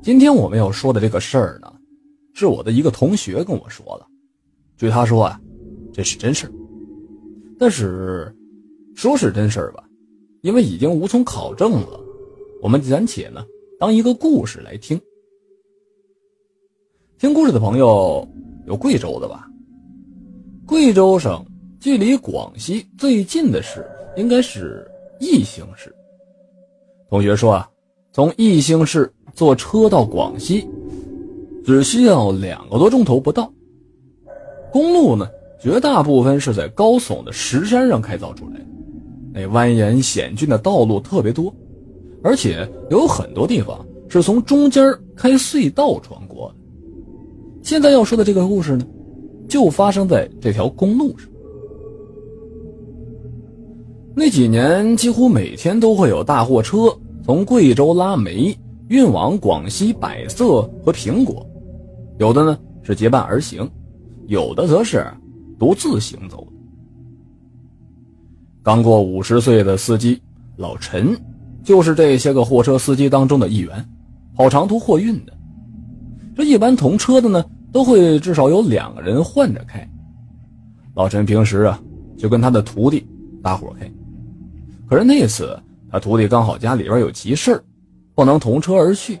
今天我们要说的这个事儿呢，是我的一个同学跟我说的。据他说啊，这是真事儿。但是，说是真事儿吧，因为已经无从考证了，我们暂且呢当一个故事来听。听故事的朋友有贵州的吧？贵州省距离广西最近的市应该是宜兴市。同学说啊，从宜兴市坐车到广西，只需要两个多钟头不到。公路呢，绝大部分是在高耸的石山上开凿出来的，那蜿蜒险峻的道路特别多，而且有很多地方是从中间开隧道穿过的。现在要说的这个故事呢，就发生在这条公路上。那几年，几乎每天都会有大货车从贵州拉煤运往广西百色和苹果，有的呢是结伴而行，有的则是独自行走。刚过五十岁的司机老陈，就是这些个货车司机当中的一员，跑长途货运的。这一般同车的呢。都会至少有两个人换着开。老陈平时啊，就跟他的徒弟搭伙开。可是那次他徒弟刚好家里边有急事不能同车而去，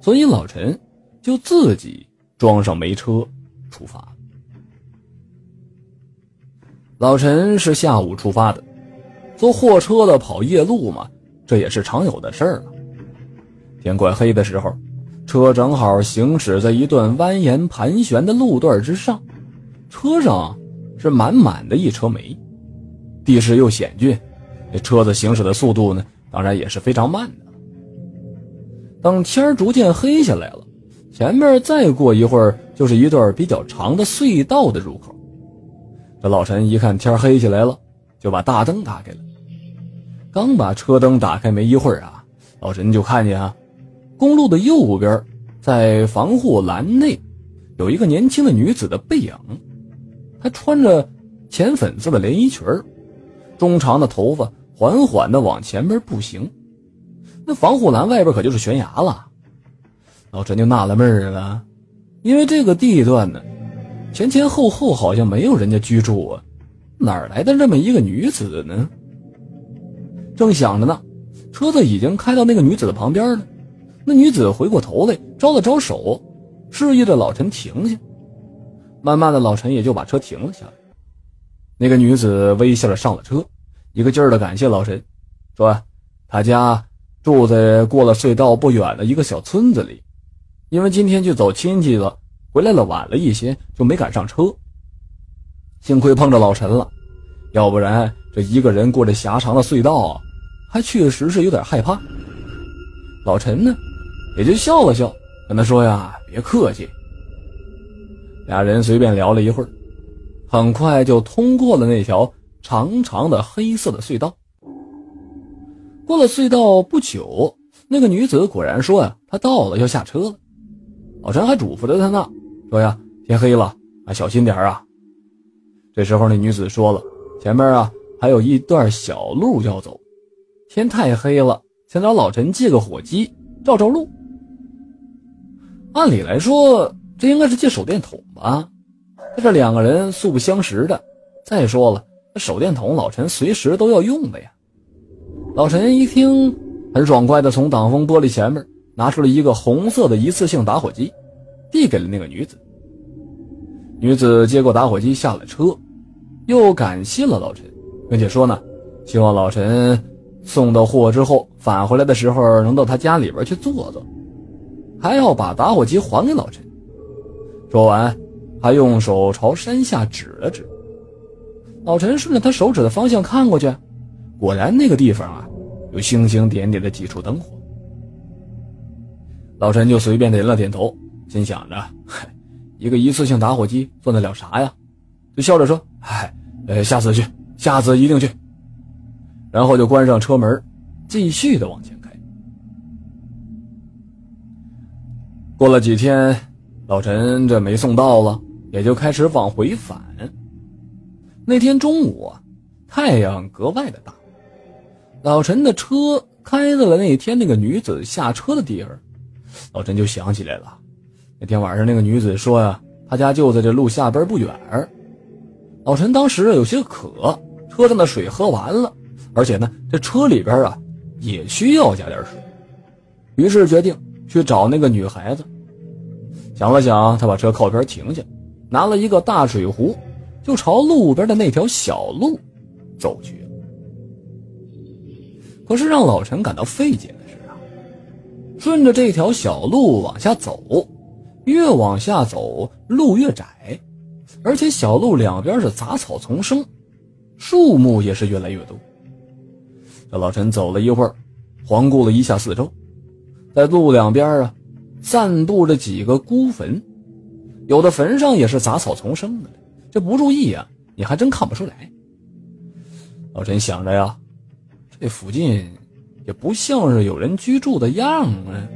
所以老陈就自己装上煤车出发。老陈是下午出发的，坐货车的跑夜路嘛，这也是常有的事儿了。天快黑的时候。车正好行驶在一段蜿蜒盘旋的路段之上，车上是满满的一车煤，地势又险峻，这车子行驶的速度呢，当然也是非常慢的。等天逐渐黑下来了，前面再过一会儿就是一段比较长的隧道的入口。这老陈一看天黑起来了，就把大灯打开了。刚把车灯打开没一会儿啊，老陈就看见啊。公路的右边，在防护栏内，有一个年轻的女子的背影。她穿着浅粉色的连衣裙中长的头发缓缓地往前边步行。那防护栏外边可就是悬崖了。老陈就纳了闷了，因为这个地段呢，前前后后好像没有人家居住啊，哪来的这么一个女子呢？正想着呢，车子已经开到那个女子的旁边了。那女子回过头来，招了招手，示意着老陈停下。慢慢的，老陈也就把车停了下来。那个女子微笑着上了车，一个劲儿的感谢老陈，说：“他家住在过了隧道不远的一个小村子里，因为今天去走亲戚了，回来了晚了一些，就没赶上车。幸亏碰着老陈了，要不然这一个人过这狭长的隧道，还确实是有点害怕。”老陈呢？也就笑了笑，跟他说：“呀，别客气。”俩人随便聊了一会儿，很快就通过了那条长长的黑色的隧道。过了隧道不久，那个女子果然说：“呀，她到了，要下车了。”老陈还嘱咐着她呢，说：“呀，天黑了，啊，小心点啊。”这时候，那女子说了：“前面啊，还有一段小路要走，天太黑了，想找老陈借个火机照照路。”按理来说，这应该是借手电筒吧？但这两个人素不相识的。再说了，手电筒老陈随时都要用的呀。老陈一听，很爽快的从挡风玻璃前面拿出了一个红色的一次性打火机，递给了那个女子。女子接过打火机下了车，又感谢了老陈，并且说呢，希望老陈送到货之后返回来的时候能到他家里边去坐坐。还要把打火机还给老陈。说完，还用手朝山下指了指。老陈顺着他手指的方向看过去，果然那个地方啊，有星星点点的几处灯火。老陈就随便点了点头，心想着：“嗨，一个一次性打火机做得了啥呀？”就笑着说：“嗨，呃，下次去，下次一定去。”然后就关上车门，继续的往前开。过了几天，老陈这没送到了，也就开始往回返。那天中午，太阳格外的大，老陈的车开到了那天那个女子下车的地方，老陈就想起来了，那天晚上那个女子说呀，她家就在这路下边不远。老陈当时有些渴，车上的水喝完了，而且呢，这车里边啊也需要加点水，于是决定去找那个女孩子。想了想，他把车靠边停下，拿了一个大水壶，就朝路边的那条小路走去。可是让老陈感到费解的是啊，顺着这条小路往下走，越往下走路越窄，而且小路两边是杂草丛生，树木也是越来越多。这老陈走了一会儿，环顾了一下四周，在路两边啊。散布着几个孤坟，有的坟上也是杂草丛生的，这不注意啊，你还真看不出来。老陈想着呀，这附近也不像是有人居住的样啊。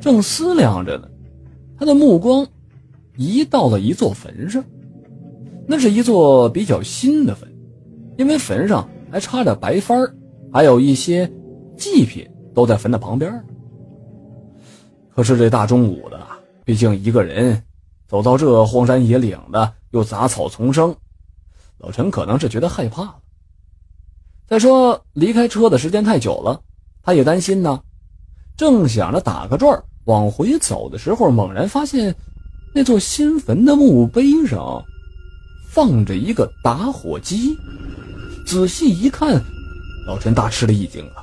正思量着呢，他的目光移到了一座坟上，那是一座比较新的坟，因为坟上还插着白幡还有一些祭品都在坟的旁边。可是这大中午的，毕竟一个人走到这荒山野岭的，又杂草丛生，老陈可能是觉得害怕了。再说离开车的时间太久了，他也担心呢。正想着打个转往回走的时候，猛然发现那座新坟的墓碑上放着一个打火机。仔细一看，老陈大吃了一惊啊！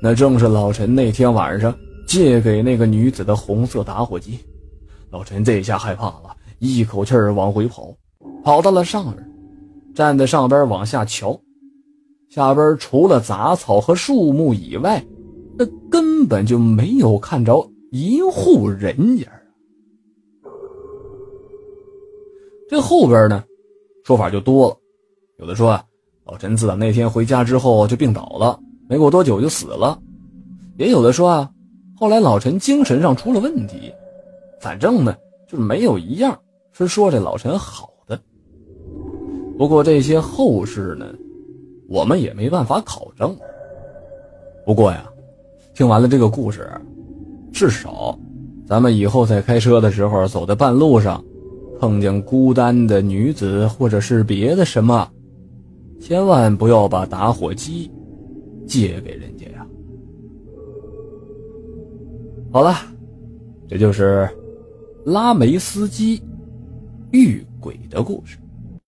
那正是老陈那天晚上。借给那个女子的红色打火机，老陈这下害怕了，一口气儿往回跑，跑到了上边，站在上边往下瞧，下边除了杂草和树木以外，那根本就没有看着一户人家。这后边呢，说法就多了，有的说啊，老陈自打那天回家之后就病倒了，没过多久就死了，也有的说啊。后来老陈精神上出了问题，反正呢就是没有一样是说这老陈好的。不过这些后事呢，我们也没办法考证。不过呀，听完了这个故事，至少咱们以后在开车的时候走在半路上，碰见孤单的女子或者是别的什么，千万不要把打火机借给人家呀。好了，这就是拉梅斯基遇鬼的故事。